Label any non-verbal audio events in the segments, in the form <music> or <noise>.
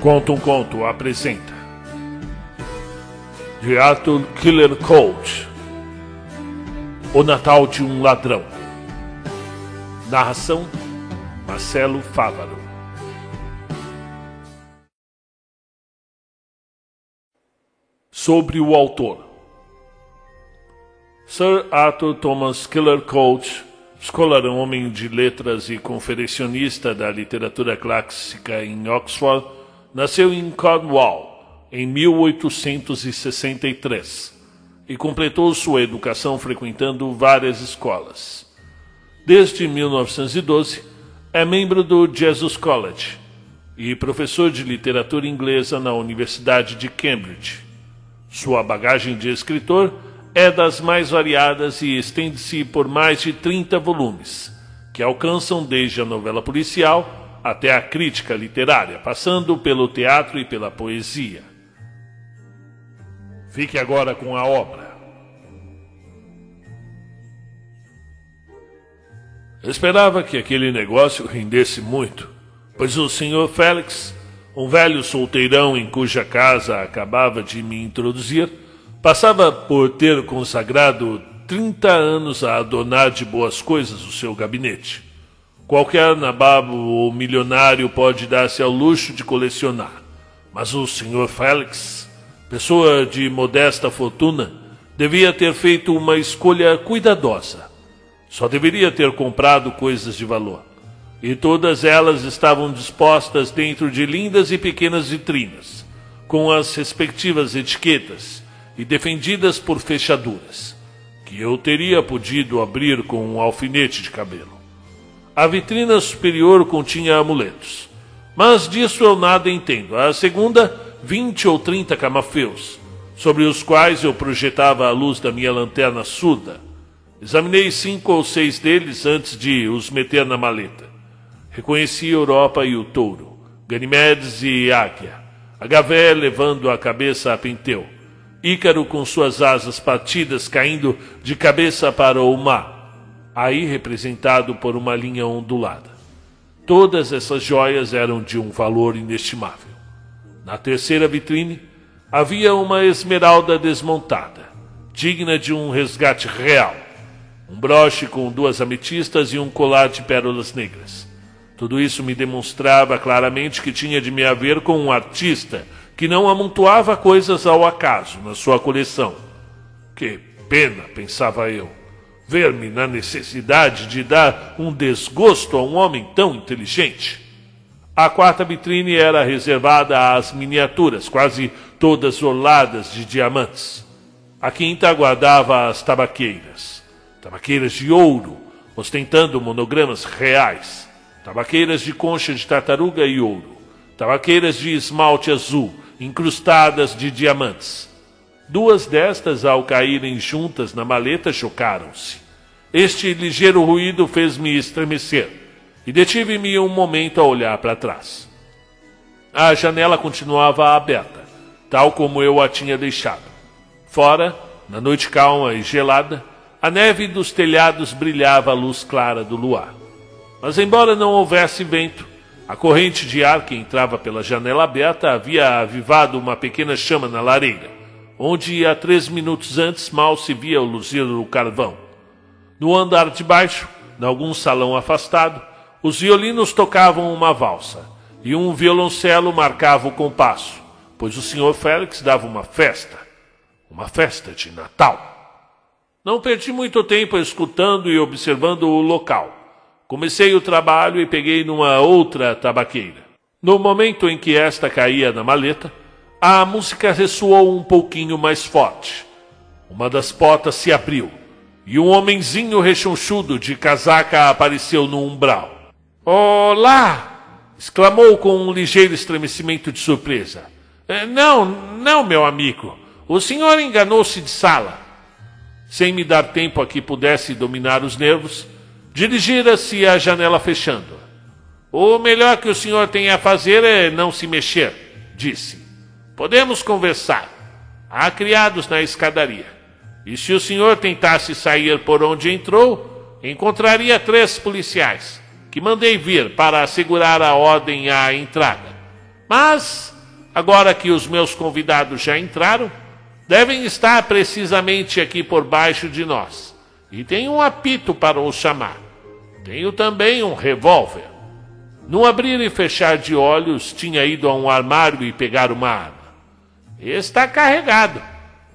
Conta um Conto apresenta. De Arthur Killer Colt O Natal de um Ladrão. Narração Marcelo Fávaro. Sobre o autor. Sir Arthur Thomas Killer Colt escolar homem de letras e conferencionista da literatura clássica em Oxford Nasceu em Cornwall em 1863 e completou sua educação frequentando várias escolas. Desde 1912, é membro do Jesus College e professor de literatura inglesa na Universidade de Cambridge. Sua bagagem de escritor é das mais variadas e estende-se por mais de 30 volumes, que alcançam desde a novela policial até a crítica literária, passando pelo teatro e pela poesia. Fique agora com a obra. esperava que aquele negócio rendesse muito, pois o Sr. Félix, um velho solteirão em cuja casa acabava de me introduzir, passava por ter consagrado 30 anos a adonar de boas coisas o seu gabinete. Qualquer nababo ou milionário pode dar-se ao luxo de colecionar, mas o Sr. Félix, pessoa de modesta fortuna, devia ter feito uma escolha cuidadosa. Só deveria ter comprado coisas de valor. E todas elas estavam dispostas dentro de lindas e pequenas vitrinas, com as respectivas etiquetas e defendidas por fechaduras, que eu teria podido abrir com um alfinete de cabelo. A vitrina superior continha amuletos. Mas disso eu nada entendo. A segunda, vinte ou trinta camafeus, sobre os quais eu projetava a luz da minha lanterna surda. Examinei cinco ou seis deles antes de os meter na maleta. Reconheci Europa e o touro, Ganimedes e Águia, Agavé levando a cabeça a Penteu, Ícaro com suas asas partidas caindo de cabeça para o mar, aí representado por uma linha ondulada. Todas essas joias eram de um valor inestimável. Na terceira vitrine havia uma esmeralda desmontada, digna de um resgate real, um broche com duas ametistas e um colar de pérolas negras. Tudo isso me demonstrava claramente que tinha de me haver com um artista que não amontoava coisas ao acaso na sua coleção. Que pena, pensava eu ver-me na necessidade de dar um desgosto a um homem tão inteligente. A quarta vitrine era reservada às miniaturas, quase todas orladas de diamantes. A quinta aguardava as tabaqueiras, tabaqueiras de ouro, ostentando monogramas reais, tabaqueiras de concha de tartaruga e ouro, tabaqueiras de esmalte azul, incrustadas de diamantes Duas destas, ao caírem juntas na maleta, chocaram-se. Este ligeiro ruído fez-me estremecer e detive-me um momento a olhar para trás. A janela continuava aberta, tal como eu a tinha deixado. Fora, na noite calma e gelada, a neve dos telhados brilhava à luz clara do luar. Mas, embora não houvesse vento, a corrente de ar que entrava pela janela aberta havia avivado uma pequena chama na lareira onde há três minutos antes mal se via o luzir do carvão. No andar de baixo, em algum salão afastado, os violinos tocavam uma valsa e um violoncelo marcava o compasso, pois o senhor Félix dava uma festa, uma festa de Natal. Não perdi muito tempo escutando e observando o local. Comecei o trabalho e peguei numa outra tabaqueira. No momento em que esta caía na maleta, a música ressoou um pouquinho mais forte. Uma das portas se abriu e um homenzinho rechonchudo de casaca apareceu no umbral. Olá! exclamou com um ligeiro estremecimento de surpresa. É, não, não, meu amigo. O senhor enganou-se de sala. Sem me dar tempo a que pudesse dominar os nervos, dirigira-se à janela fechando. O melhor que o senhor tem a fazer é não se mexer, disse. Podemos conversar. Há criados na escadaria. E se o senhor tentasse sair por onde entrou, encontraria três policiais, que mandei vir para assegurar a ordem à entrada. Mas, agora que os meus convidados já entraram, devem estar precisamente aqui por baixo de nós. E tenho um apito para os chamar. Tenho também um revólver. No abrir e fechar de olhos, tinha ido a um armário e pegar uma arma. Está carregado,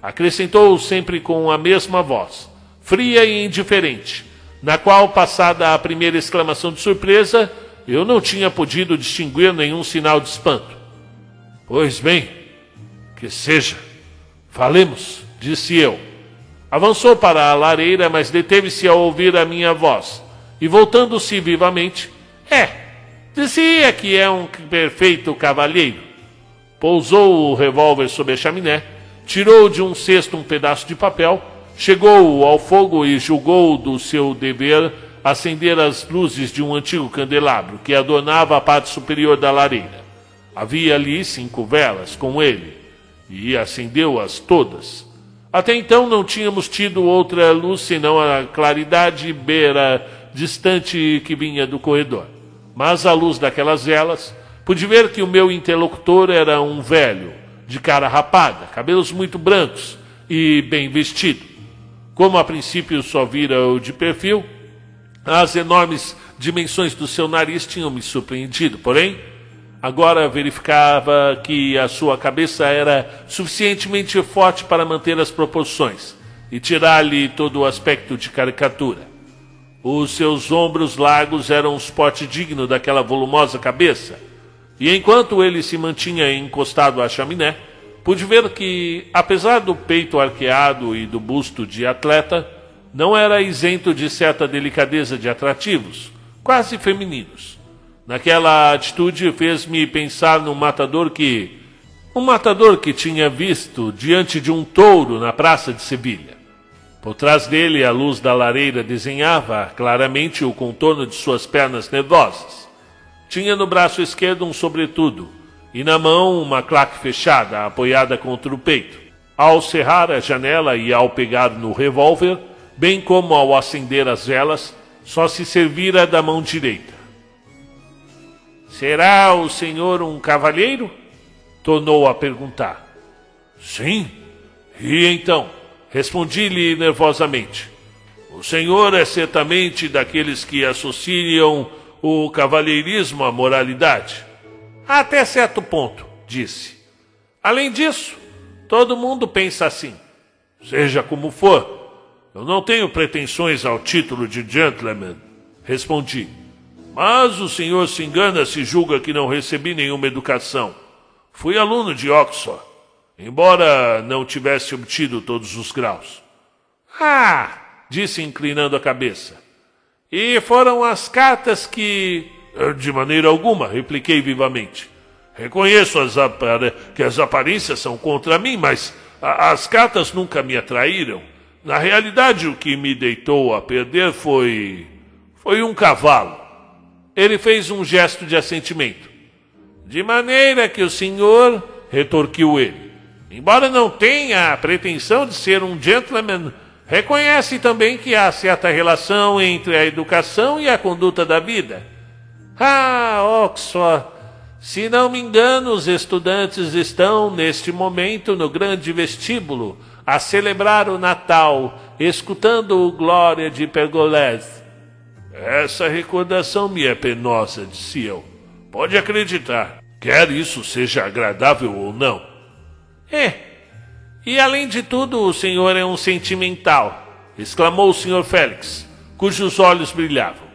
acrescentou sempre com a mesma voz, fria e indiferente, na qual, passada a primeira exclamação de surpresa, eu não tinha podido distinguir nenhum sinal de espanto. Pois bem, que seja. Falemos, disse eu. Avançou para a lareira, mas deteve-se ao ouvir a minha voz. E voltando-se vivamente, é, dizia que é um perfeito cavalheiro. Pousou o revólver sobre a chaminé, tirou de um cesto um pedaço de papel, chegou ao fogo e julgou do seu dever acender as luzes de um antigo candelabro que adornava a parte superior da lareira. Havia ali cinco velas com ele, e acendeu-as todas. Até então não tínhamos tido outra luz senão a claridade beira distante que vinha do corredor. Mas à luz daquelas velas, pude ver que o meu interlocutor era um velho, de cara rapada, cabelos muito brancos e bem vestido. Como a princípio só vira o de perfil, as enormes dimensões do seu nariz tinham me surpreendido, porém, agora verificava que a sua cabeça era suficientemente forte para manter as proporções e tirar-lhe todo o aspecto de caricatura. Os seus ombros largos eram um suporte digno daquela volumosa cabeça, e enquanto ele se mantinha encostado à chaminé, pude ver que, apesar do peito arqueado e do busto de atleta, não era isento de certa delicadeza de atrativos, quase femininos. Naquela atitude fez-me pensar num matador que. Um matador que tinha visto diante de um touro na praça de Sevilha. Por trás dele, a luz da lareira desenhava claramente o contorno de suas pernas nervosas. Tinha no braço esquerdo um sobretudo e na mão uma claque fechada apoiada contra o peito. Ao cerrar a janela e ao pegar no revólver, bem como ao acender as velas, só se servira da mão direita. Será o senhor um cavalheiro? Tornou a perguntar. Sim. E então? Respondi-lhe nervosamente. O senhor é certamente daqueles que associam o cavalheirismo à moralidade. Até certo ponto, disse. Além disso, todo mundo pensa assim. Seja como for, eu não tenho pretensões ao título de gentleman, respondi. Mas o senhor se engana se julga que não recebi nenhuma educação. Fui aluno de Oxford, embora não tivesse obtido todos os graus. Ah! disse inclinando a cabeça. E foram as cartas que. De maneira alguma, repliquei vivamente. Reconheço as que as aparências são contra mim, mas as cartas nunca me atraíram. Na realidade, o que me deitou a perder foi. foi um cavalo. Ele fez um gesto de assentimento. De maneira que o senhor, retorquiu ele, embora não tenha a pretensão de ser um gentleman, reconhece também que há certa relação entre a educação e a conduta da vida. Ah, Oxford, se não me engano, os estudantes estão, neste momento, no grande vestíbulo a celebrar o Natal, escutando o Glória de Pergolés. Essa recordação me é penosa, disse eu. Pode acreditar, quer isso seja agradável ou não. É, e além de tudo, o senhor é um sentimental, exclamou o senhor Félix, cujos olhos brilhavam.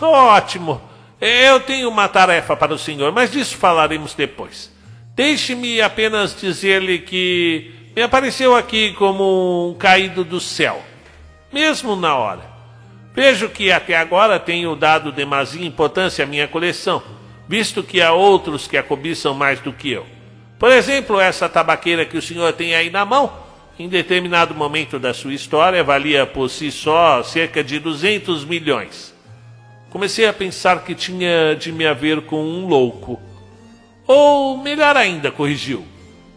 Ótimo! Eu tenho uma tarefa para o senhor, mas disso falaremos depois. Deixe-me apenas dizer-lhe que me apareceu aqui como um caído do céu, mesmo na hora. Vejo que até agora tenho dado demasiada importância à minha coleção, visto que há outros que a cobiçam mais do que eu. Por exemplo, essa tabaqueira que o senhor tem aí na mão, em determinado momento da sua história, valia por si só cerca de 200 milhões. Comecei a pensar que tinha de me haver com um louco. Ou, melhor ainda, corrigiu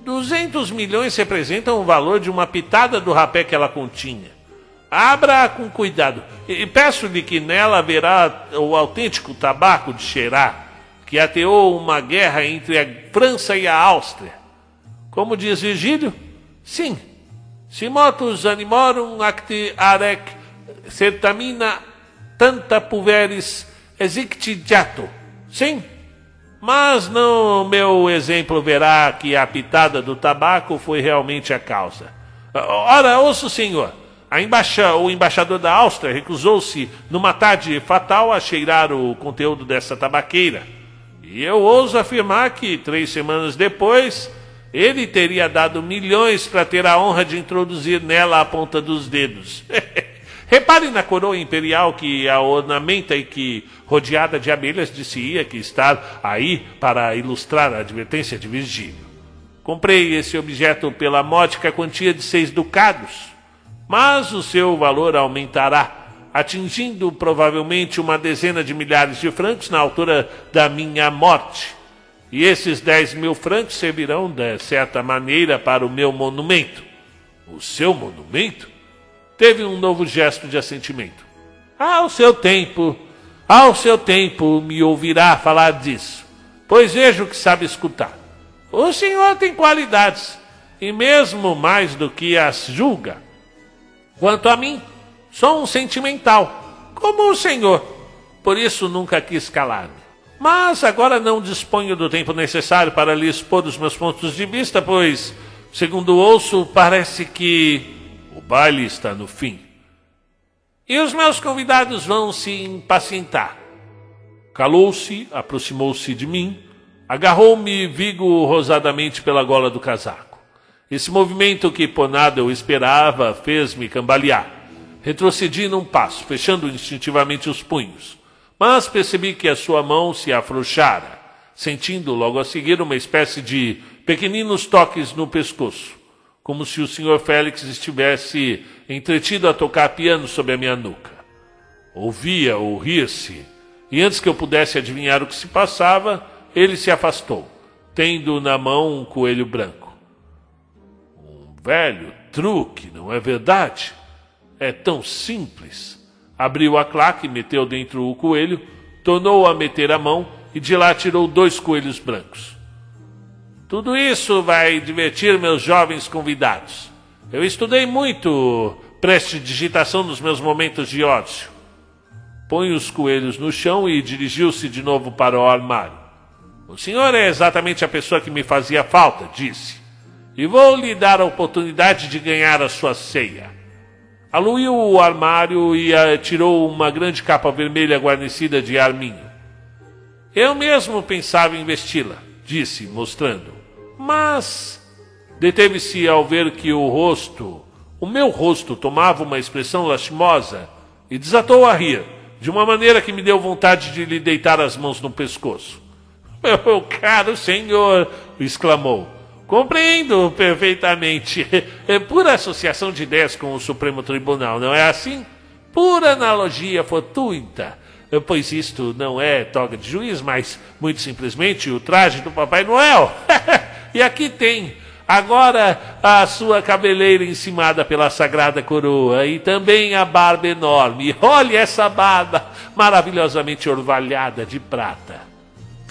200 milhões representam o valor de uma pitada do rapé que ela continha. Abra com cuidado e peço-lhe que nela haverá o autêntico tabaco de cheirar, que ateou uma guerra entre a França e a Áustria. Como diz Virgílio? Sim. Si motus animorum acti arec certamina tanta puveris exictigiato. Sim. Mas no meu exemplo verá que a pitada do tabaco foi realmente a causa. Ora, ouça o senhor. Embaxa... o embaixador da Áustria recusou-se, numa tarde fatal, a cheirar o conteúdo dessa tabaqueira. E eu ouso afirmar que, três semanas depois, ele teria dado milhões para ter a honra de introduzir nela a ponta dos dedos. <laughs> Repare na coroa imperial que a ornamenta e que, rodeada de abelhas, disse-ia que estar aí para ilustrar a advertência de Virgílio. Comprei esse objeto pela módica quantia de seis ducados, mas o seu valor aumentará atingindo provavelmente uma dezena de milhares de francos na altura da minha morte. E esses dez mil francos servirão, de certa maneira, para o meu monumento. O seu monumento? Teve um novo gesto de assentimento. Ao seu tempo, ao seu tempo me ouvirá falar disso, pois vejo que sabe escutar. O senhor tem qualidades, e mesmo mais do que as julga. Quanto a mim, Sou um sentimental, como o senhor. Por isso nunca quis calar-me. Mas agora não disponho do tempo necessário para lhe expor os meus pontos de vista, pois, segundo ouço, parece que o baile está no fim. E os meus convidados vão se impacientar. Calou-se, aproximou-se de mim, agarrou-me vigorosamente pela gola do casaco. Esse movimento que por nada eu esperava fez-me cambalear. Retrocedi num passo, fechando instintivamente os punhos. Mas percebi que a sua mão se afrouxara, sentindo logo a seguir uma espécie de pequeninos toques no pescoço, como se o Sr. Félix estivesse entretido a tocar piano sobre a minha nuca. Ouvia-o rir-se, e antes que eu pudesse adivinhar o que se passava, ele se afastou, tendo na mão um coelho branco. Um velho truque, não é verdade? É tão simples. Abriu a claque, meteu dentro o coelho, tornou a meter a mão e de lá tirou dois coelhos brancos. Tudo isso vai divertir meus jovens convidados. Eu estudei muito prestidigitação nos meus momentos de ócio. Põe os coelhos no chão e dirigiu-se de novo para o armário. O senhor é exatamente a pessoa que me fazia falta, disse. E vou lhe dar a oportunidade de ganhar a sua ceia. Aluiu o armário e uh, tirou uma grande capa vermelha guarnecida de arminho. Eu mesmo pensava em vesti-la, disse, mostrando. Mas deteve-se ao ver que o rosto, o meu rosto, tomava uma expressão lastimosa e desatou a rir, de uma maneira que me deu vontade de lhe deitar as mãos no pescoço. <laughs> Meu caro senhor, exclamou. Compreendo perfeitamente. É pura associação de ideias com o Supremo Tribunal, não é assim? Pura analogia fortuita. É, pois isto não é toga de juiz, mas muito simplesmente o traje do Papai Noel. <laughs> e aqui tem agora a sua cabeleira encimada pela sagrada coroa e também a barba enorme. Olhe essa barba maravilhosamente orvalhada de prata.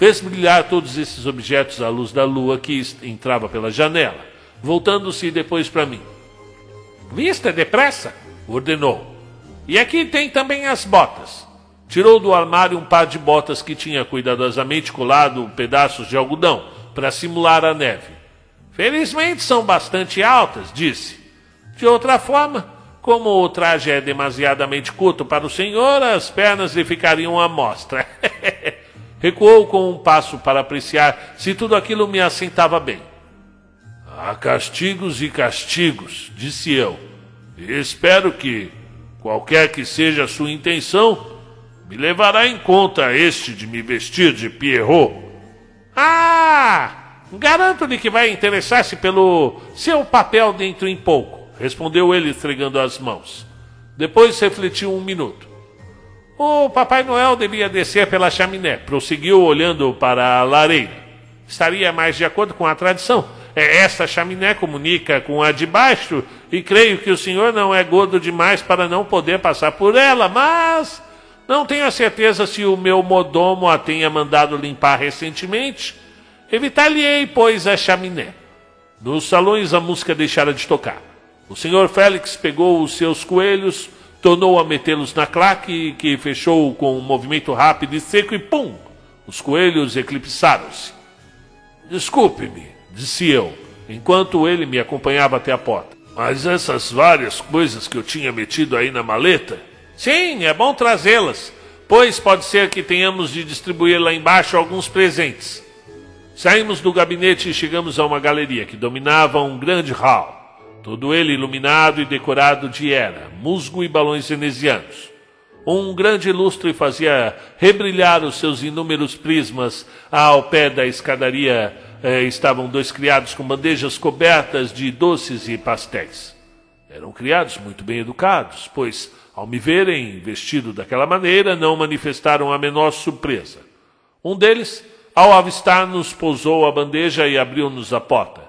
Fez brilhar todos esses objetos à luz da lua que entrava pela janela, voltando-se depois para mim. Vista depressa, ordenou. E aqui tem também as botas. Tirou do armário um par de botas que tinha cuidadosamente colado pedaços de algodão para simular a neve. Felizmente são bastante altas, disse. De outra forma, como o traje é demasiadamente curto para o senhor, as pernas lhe ficariam à mostra. <laughs> Recuou com um passo para apreciar se tudo aquilo me assentava bem. Há castigos e castigos, disse eu. Espero que, qualquer que seja a sua intenção, me levará em conta este de me vestir de Pierrot. Ah! Garanto-lhe que vai interessar-se pelo seu papel dentro em pouco, respondeu ele esfregando as mãos. Depois refletiu um minuto. O Papai Noel devia descer pela chaminé, prosseguiu olhando para a lareira. Estaria mais de acordo com a tradição. É, esta chaminé comunica com a de baixo, e creio que o senhor não é gordo demais para não poder passar por ela, mas Não tenho a certeza se o meu modomo a tenha mandado limpar recentemente. Evitar-lhe-ei, pois, a chaminé. Nos salões a música deixara de tocar. O senhor Félix pegou os seus coelhos, tornou a metê-los na claque, que fechou com um movimento rápido e seco, e pum! Os coelhos eclipsaram-se. Desculpe-me, disse eu, enquanto ele me acompanhava até a porta. Mas essas várias coisas que eu tinha metido aí na maleta. Sim, é bom trazê-las, pois pode ser que tenhamos de distribuir lá embaixo alguns presentes. Saímos do gabinete e chegamos a uma galeria que dominava um grande hall, todo ele iluminado e decorado de era, musgo e balões venezianos. Um grande lustre fazia rebrilhar os seus inúmeros prismas. Ao pé da escadaria eh, estavam dois criados com bandejas cobertas de doces e pastéis. Eram criados muito bem educados, pois, ao me verem vestido daquela maneira, não manifestaram a menor surpresa. Um deles ao avistar-nos, pousou a bandeja e abriu-nos a porta,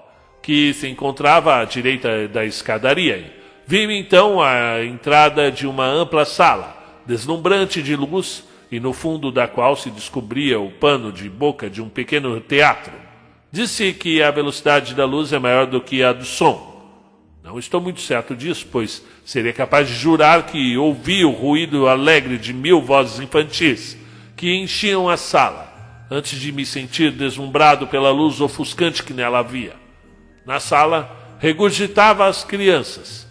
que se encontrava à direita da escadaria. Vi então a entrada de uma ampla sala, deslumbrante de luz, e no fundo da qual se descobria o pano de boca de um pequeno teatro. Disse que a velocidade da luz é maior do que a do som. Não estou muito certo disso, pois seria capaz de jurar que ouvi o ruído alegre de mil vozes infantis que enchiam a sala antes de me sentir deslumbrado pela luz ofuscante que nela havia. Na sala, regurgitava as crianças.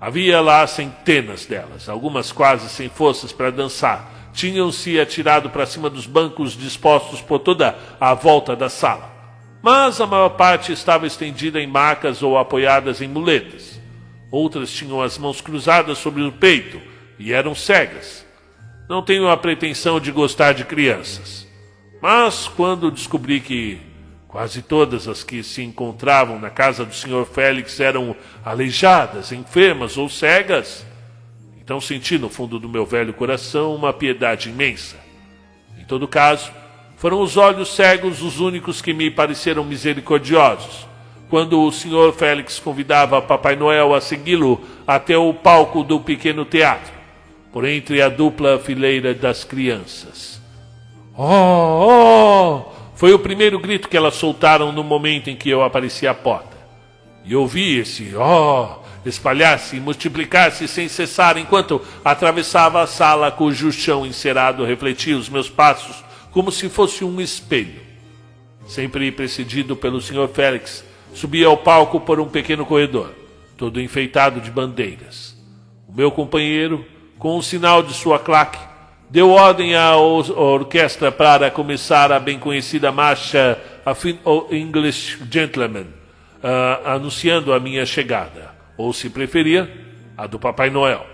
Havia lá centenas delas, algumas quase sem forças para dançar. Tinham-se atirado para cima dos bancos dispostos por toda a volta da sala. Mas a maior parte estava estendida em macas ou apoiadas em muletas. Outras tinham as mãos cruzadas sobre o peito e eram cegas. Não tenho a pretensão de gostar de crianças. Mas quando descobri que quase todas as que se encontravam na casa do Sr. Félix eram aleijadas, enfermas ou cegas, então senti no fundo do meu velho coração uma piedade imensa. Em todo caso, foram os olhos cegos os únicos que me pareceram misericordiosos. Quando o Sr. Félix convidava Papai Noel a segui-lo até o palco do pequeno teatro, por entre a dupla fileira das crianças. Oh, oh! Foi o primeiro grito que elas soltaram no momento em que eu apareci à porta. E ouvi esse oh espalhar-se e multiplicar-se sem cessar enquanto atravessava a sala cujo chão encerado refletia os meus passos como se fosse um espelho. Sempre precedido pelo Sr. Félix, subi ao palco por um pequeno corredor, todo enfeitado de bandeiras. O meu companheiro, com um sinal de sua claque, deu ordem à orquestra para começar a bem conhecida marcha A English Gentleman, uh, anunciando a minha chegada, ou se preferir, a do Papai Noel.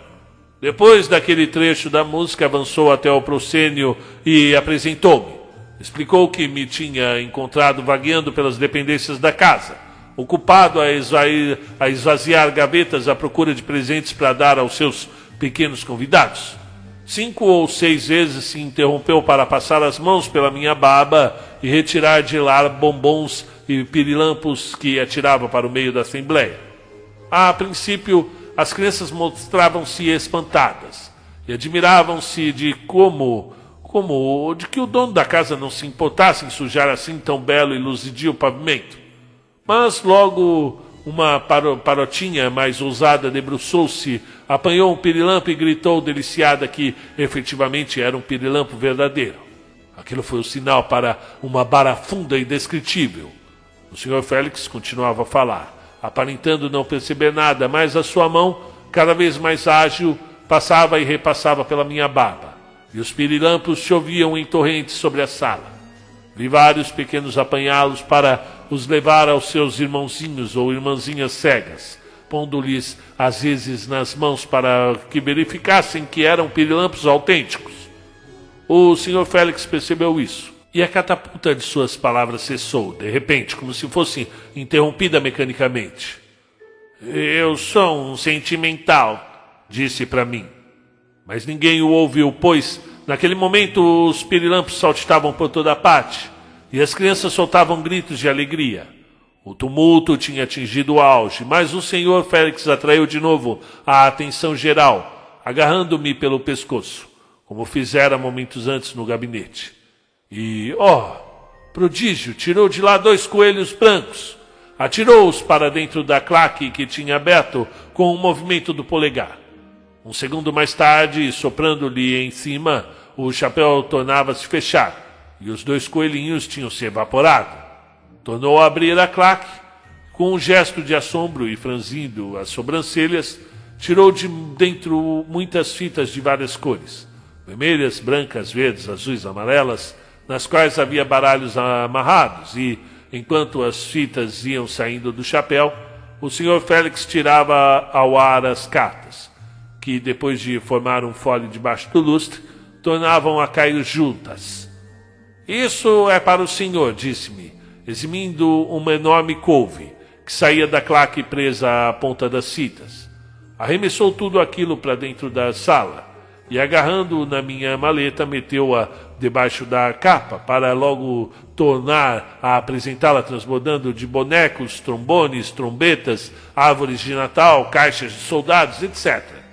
Depois daquele trecho da música, avançou até o proscênio e apresentou-me. Explicou que me tinha encontrado vagueando pelas dependências da casa, ocupado a, a esvaziar gavetas à procura de presentes para dar aos seus pequenos convidados. Cinco ou seis vezes se interrompeu para passar as mãos pela minha barba e retirar de lá bombons e pirilampos que atirava para o meio da assembleia. A princípio, as crianças mostravam-se espantadas e admiravam-se de como, como, de que o dono da casa não se importasse em sujar assim tão belo e luzidio pavimento. Mas logo uma parotinha mais ousada debruçou-se, apanhou um pirilampo e gritou deliciada que efetivamente era um pirilampo verdadeiro. Aquilo foi o sinal para uma barafunda indescritível. O senhor Félix continuava a falar, aparentando não perceber nada, mas a sua mão, cada vez mais ágil, passava e repassava pela minha barba, e os pirilampos choviam em torrentes sobre a sala. Vi vários pequenos apanhá-los para os levar aos seus irmãozinhos ou irmãzinhas cegas, pondo-lhes às vezes nas mãos para que verificassem que eram pirilampos autênticos. O Sr. Félix percebeu isso, e a catapulta de suas palavras cessou, de repente, como se fosse interrompida mecanicamente. Eu sou um sentimental, disse para mim. Mas ninguém o ouviu, pois Naquele momento, os pirilampos saltitavam por toda parte e as crianças soltavam gritos de alegria. O tumulto tinha atingido o auge, mas o senhor Félix atraiu de novo a atenção geral, agarrando-me pelo pescoço. como fizera momentos antes no gabinete. E, ó, oh, prodígio, tirou de lá dois coelhos brancos, atirou-os para dentro da claque que tinha aberto com um movimento do polegar. Um segundo mais tarde, soprando-lhe em cima, o chapéu tornava-se fechar e os dois coelhinhos tinham se evaporado. Tornou a abrir a claque, com um gesto de assombro e franzindo as sobrancelhas, tirou de dentro muitas fitas de várias cores, vermelhas, brancas, verdes, azuis, amarelas, nas quais havia baralhos amarrados e, enquanto as fitas iam saindo do chapéu, o senhor Félix tirava ao ar as cartas, que depois de formar um folho debaixo do lustre, tornavam a cair juntas. Isso é para o senhor, disse-me, eximindo uma enorme couve que saía da claque presa à ponta das fitas. Arremessou tudo aquilo para dentro da sala e, agarrando na minha maleta, meteu-a debaixo da capa para logo tornar a apresentá-la transbordando de bonecos, trombones, trombetas, árvores de Natal, caixas de soldados, etc.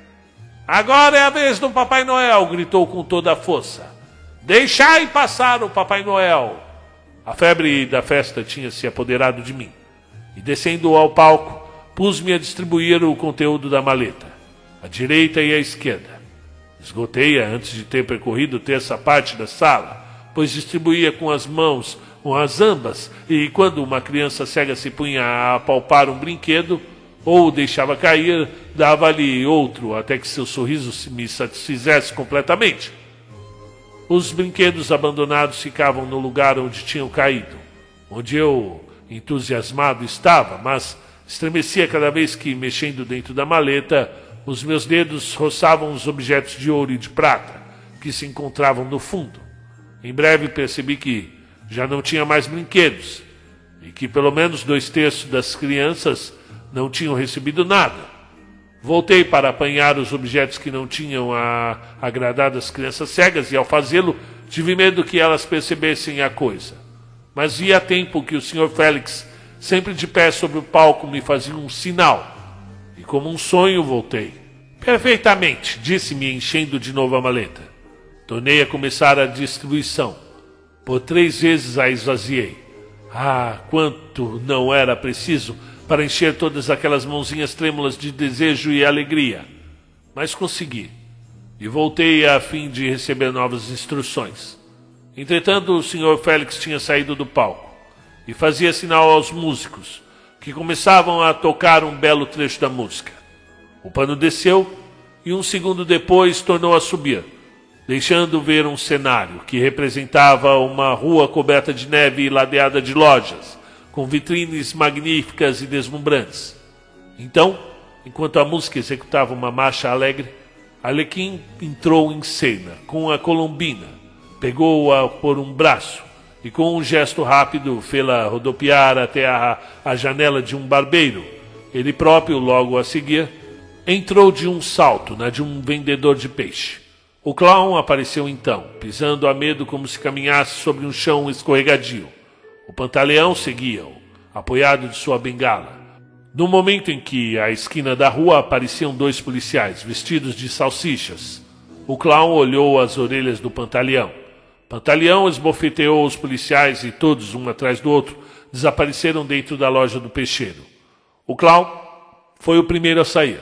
Agora é a vez do Papai Noel, gritou com toda a força. Deixai passar o Papai Noel. A febre da festa tinha se apoderado de mim. E descendo ao palco, pus-me a distribuir o conteúdo da maleta, à direita e à esquerda. Esgotei-a antes de ter percorrido terça parte da sala, pois distribuía com as mãos, com as ambas, e quando uma criança cega se punha a apalpar um brinquedo, ou deixava cair, dava-lhe outro, até que seu sorriso me satisfizesse completamente. Os brinquedos abandonados ficavam no lugar onde tinham caído, onde eu, entusiasmado, estava, mas estremecia cada vez que, mexendo dentro da maleta, os meus dedos roçavam os objetos de ouro e de prata que se encontravam no fundo. Em breve percebi que já não tinha mais brinquedos e que pelo menos dois terços das crianças não tinham recebido nada. Voltei para apanhar os objetos que não tinham a, agradado as crianças cegas e, ao fazê-lo, tive medo que elas percebessem a coisa. Mas vi a tempo que o Sr. Félix, sempre de pé sobre o palco, me fazia um sinal. E como um sonho voltei. Perfeitamente, disse-me, enchendo de novo a maleta. Tornei a começar a distribuição. Por três vezes a esvaziei. Ah, quanto não era preciso para encher todas aquelas mãozinhas trêmulas de desejo e alegria. Mas consegui. E voltei a fim de receber novas instruções. Entretanto, o Sr. Félix tinha saído do palco e fazia sinal aos músicos, que começavam a tocar um belo trecho da música. O pano desceu e um segundo depois tornou a subir, deixando ver um cenário que representava uma rua coberta de neve e ladeada de lojas com vitrines magníficas e deslumbrantes. Então, enquanto a música executava uma marcha alegre, Alequim entrou em cena com a colombina, pegou-a por um braço e, com um gesto rápido, fê-la rodopiar até a, a janela de um barbeiro. Ele próprio, logo a seguir, entrou de um salto na de um vendedor de peixe. O clown apareceu então, pisando a medo como se caminhasse sobre um chão escorregadio. O pantaleão seguia-o, apoiado de sua bengala. No momento em que, à esquina da rua, apareciam dois policiais, vestidos de salsichas, o clown olhou as orelhas do pantaleão. Pantaleão esbofeteou os policiais e todos, um atrás do outro, desapareceram dentro da loja do peixeiro. O clown foi o primeiro a sair,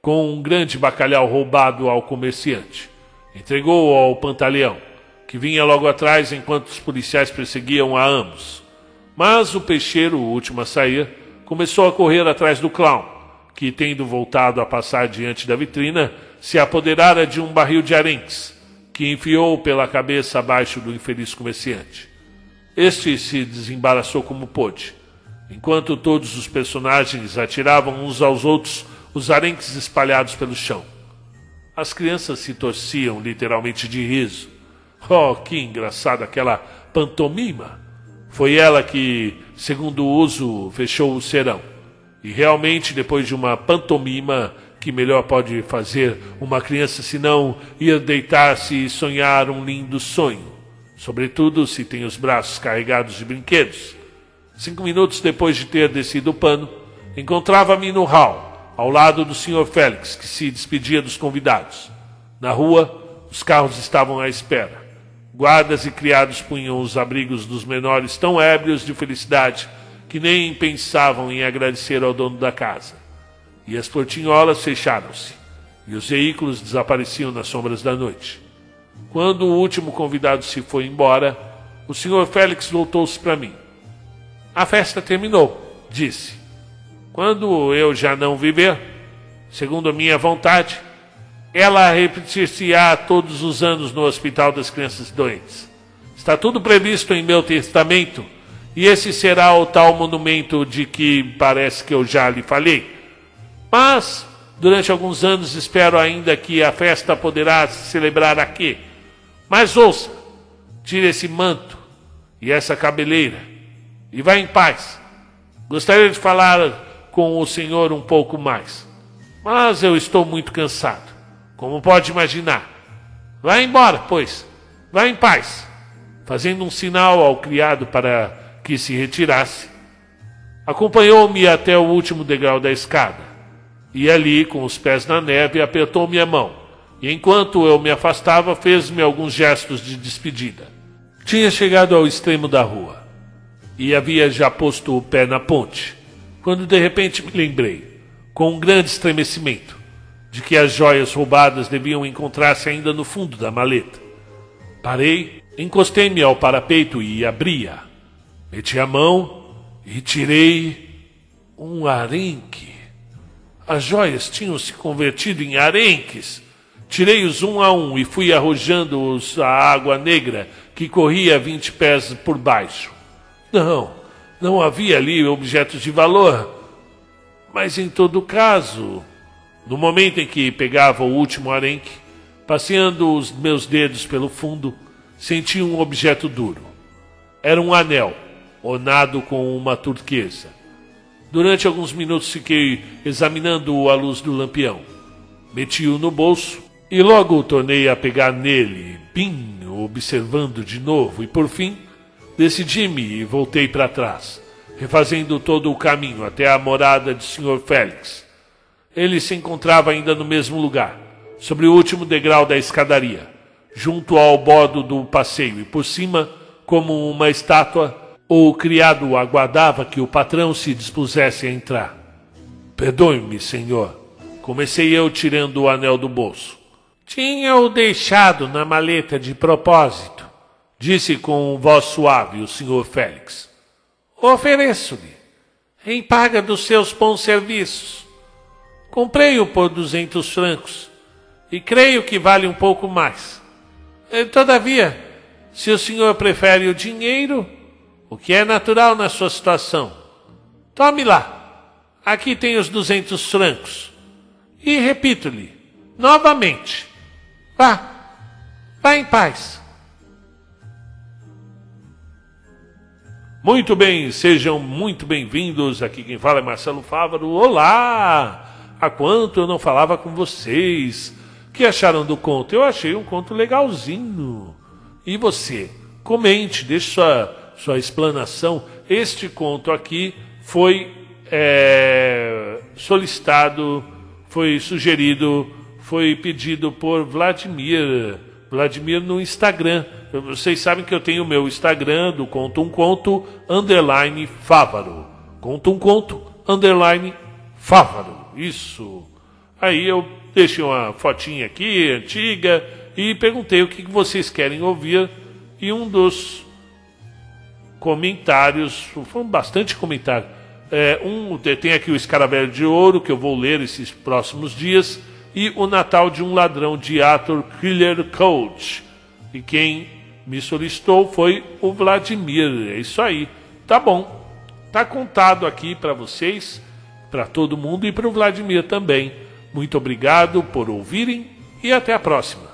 com um grande bacalhau roubado ao comerciante. Entregou-o ao pantaleão que vinha logo atrás enquanto os policiais perseguiam a ambos. Mas o peixeiro, o último a sair, começou a correr atrás do clown, que, tendo voltado a passar diante da vitrina, se apoderara de um barril de arenques, que enfiou pela cabeça abaixo do infeliz comerciante. Este se desembaraçou como pôde, enquanto todos os personagens atiravam uns aos outros os arenques espalhados pelo chão. As crianças se torciam literalmente de riso, Oh, que engraçada aquela pantomima! Foi ela que, segundo o uso, fechou o serão. E realmente, depois de uma pantomima, que melhor pode fazer uma criança senão ir deitar-se e sonhar um lindo sonho, sobretudo se tem os braços carregados de brinquedos. Cinco minutos depois de ter descido o pano, encontrava-me no hall, ao lado do Sr. Félix, que se despedia dos convidados. Na rua, Os carros estavam à espera. Guardas e criados punham os abrigos dos menores tão ébrios de felicidade que nem pensavam em agradecer ao dono da casa. E as portinholas fecharam-se, e os veículos desapareciam nas sombras da noite. Quando o último convidado se foi embora, o senhor Félix voltou-se para mim. A festa terminou, disse. Quando eu já não viver, segundo a minha vontade, ela repetir-se-á todos os anos no Hospital das Crianças Doentes. Está tudo previsto em meu testamento, e esse será o tal monumento de que parece que eu já lhe falei. Mas, durante alguns anos, espero ainda que a festa poderá se celebrar aqui. Mas ouça, tire esse manto e essa cabeleira e vá em paz. Gostaria de falar com o senhor um pouco mais, mas eu estou muito cansado como pode imaginar. Vá embora, pois, vá em paz. Fazendo um sinal ao criado para que se retirasse, acompanhou-me até o último degrau da escada. E ali, com os pés na neve, apertou minha mão. E enquanto eu me afastava, fez-me alguns gestos de despedida. Tinha chegado ao extremo da rua e havia já posto o pé na ponte, quando de repente me lembrei, com um grande estremecimento, de que as joias roubadas deviam encontrar-se ainda no fundo da maleta. Parei, encostei-me ao parapeito e abri-a. Meti a mão e tirei um arenque. As joias tinham se convertido em arenques. Tirei-os um a um e fui arrojando-os à água negra que corria vinte pés por baixo. Não, não havia ali objetos de valor. Mas em todo caso, no momento em que pegava o último arenque, passeando os meus dedos pelo fundo, senti um objeto duro. Era um anel, ornado com uma turquesa. Durante alguns minutos fiquei examinando-o à luz do lampião. Meti-o no bolso e logo tornei a pegar nele, bem observando de novo, e por fim decidi-me e voltei para trás, refazendo todo o caminho até a morada de Sr. Félix ele se encontrava ainda no mesmo lugar, sobre o último degrau da escadaria, junto ao bordo do passeio, e por cima, como uma estátua, o criado aguardava que o patrão se dispusesse a entrar. Perdoe-me, senhor. Comecei eu tirando o anel do bolso. Tinha-o deixado na maleta de propósito, disse com voz suave o senhor Félix. Ofereço-lhe, em paga dos seus bons serviços. Comprei-o por duzentos francos e creio que vale um pouco mais. Eh, todavia, se o senhor prefere o dinheiro, o que é natural na sua situação, tome lá. Aqui tem os duzentos francos. E repito-lhe, novamente, vá, vá em paz. Muito bem, sejam muito bem-vindos. Aqui quem fala é Marcelo Fávaro. Olá! Há quanto eu não falava com vocês? Que acharam do conto? Eu achei um conto legalzinho. E você? Comente, deixe sua, sua explanação. Este conto aqui foi é, solicitado, foi sugerido, foi pedido por Vladimir. Vladimir no Instagram. Vocês sabem que eu tenho o meu Instagram do Conto um Conto, underline Fávaro. Conto um Conto, underline Fávaro. Isso. Aí eu deixei uma fotinha aqui, antiga, e perguntei o que vocês querem ouvir. E um dos comentários, foram bastante comentários. É, um, tem aqui o Escaravelho de Ouro, que eu vou ler esses próximos dias, e o Natal de um Ladrão de Arthur Killer Coach. E quem me solicitou foi o Vladimir. É isso aí. Tá bom. Tá contado aqui para vocês para todo mundo e para o Vladimir também. Muito obrigado por ouvirem e até a próxima.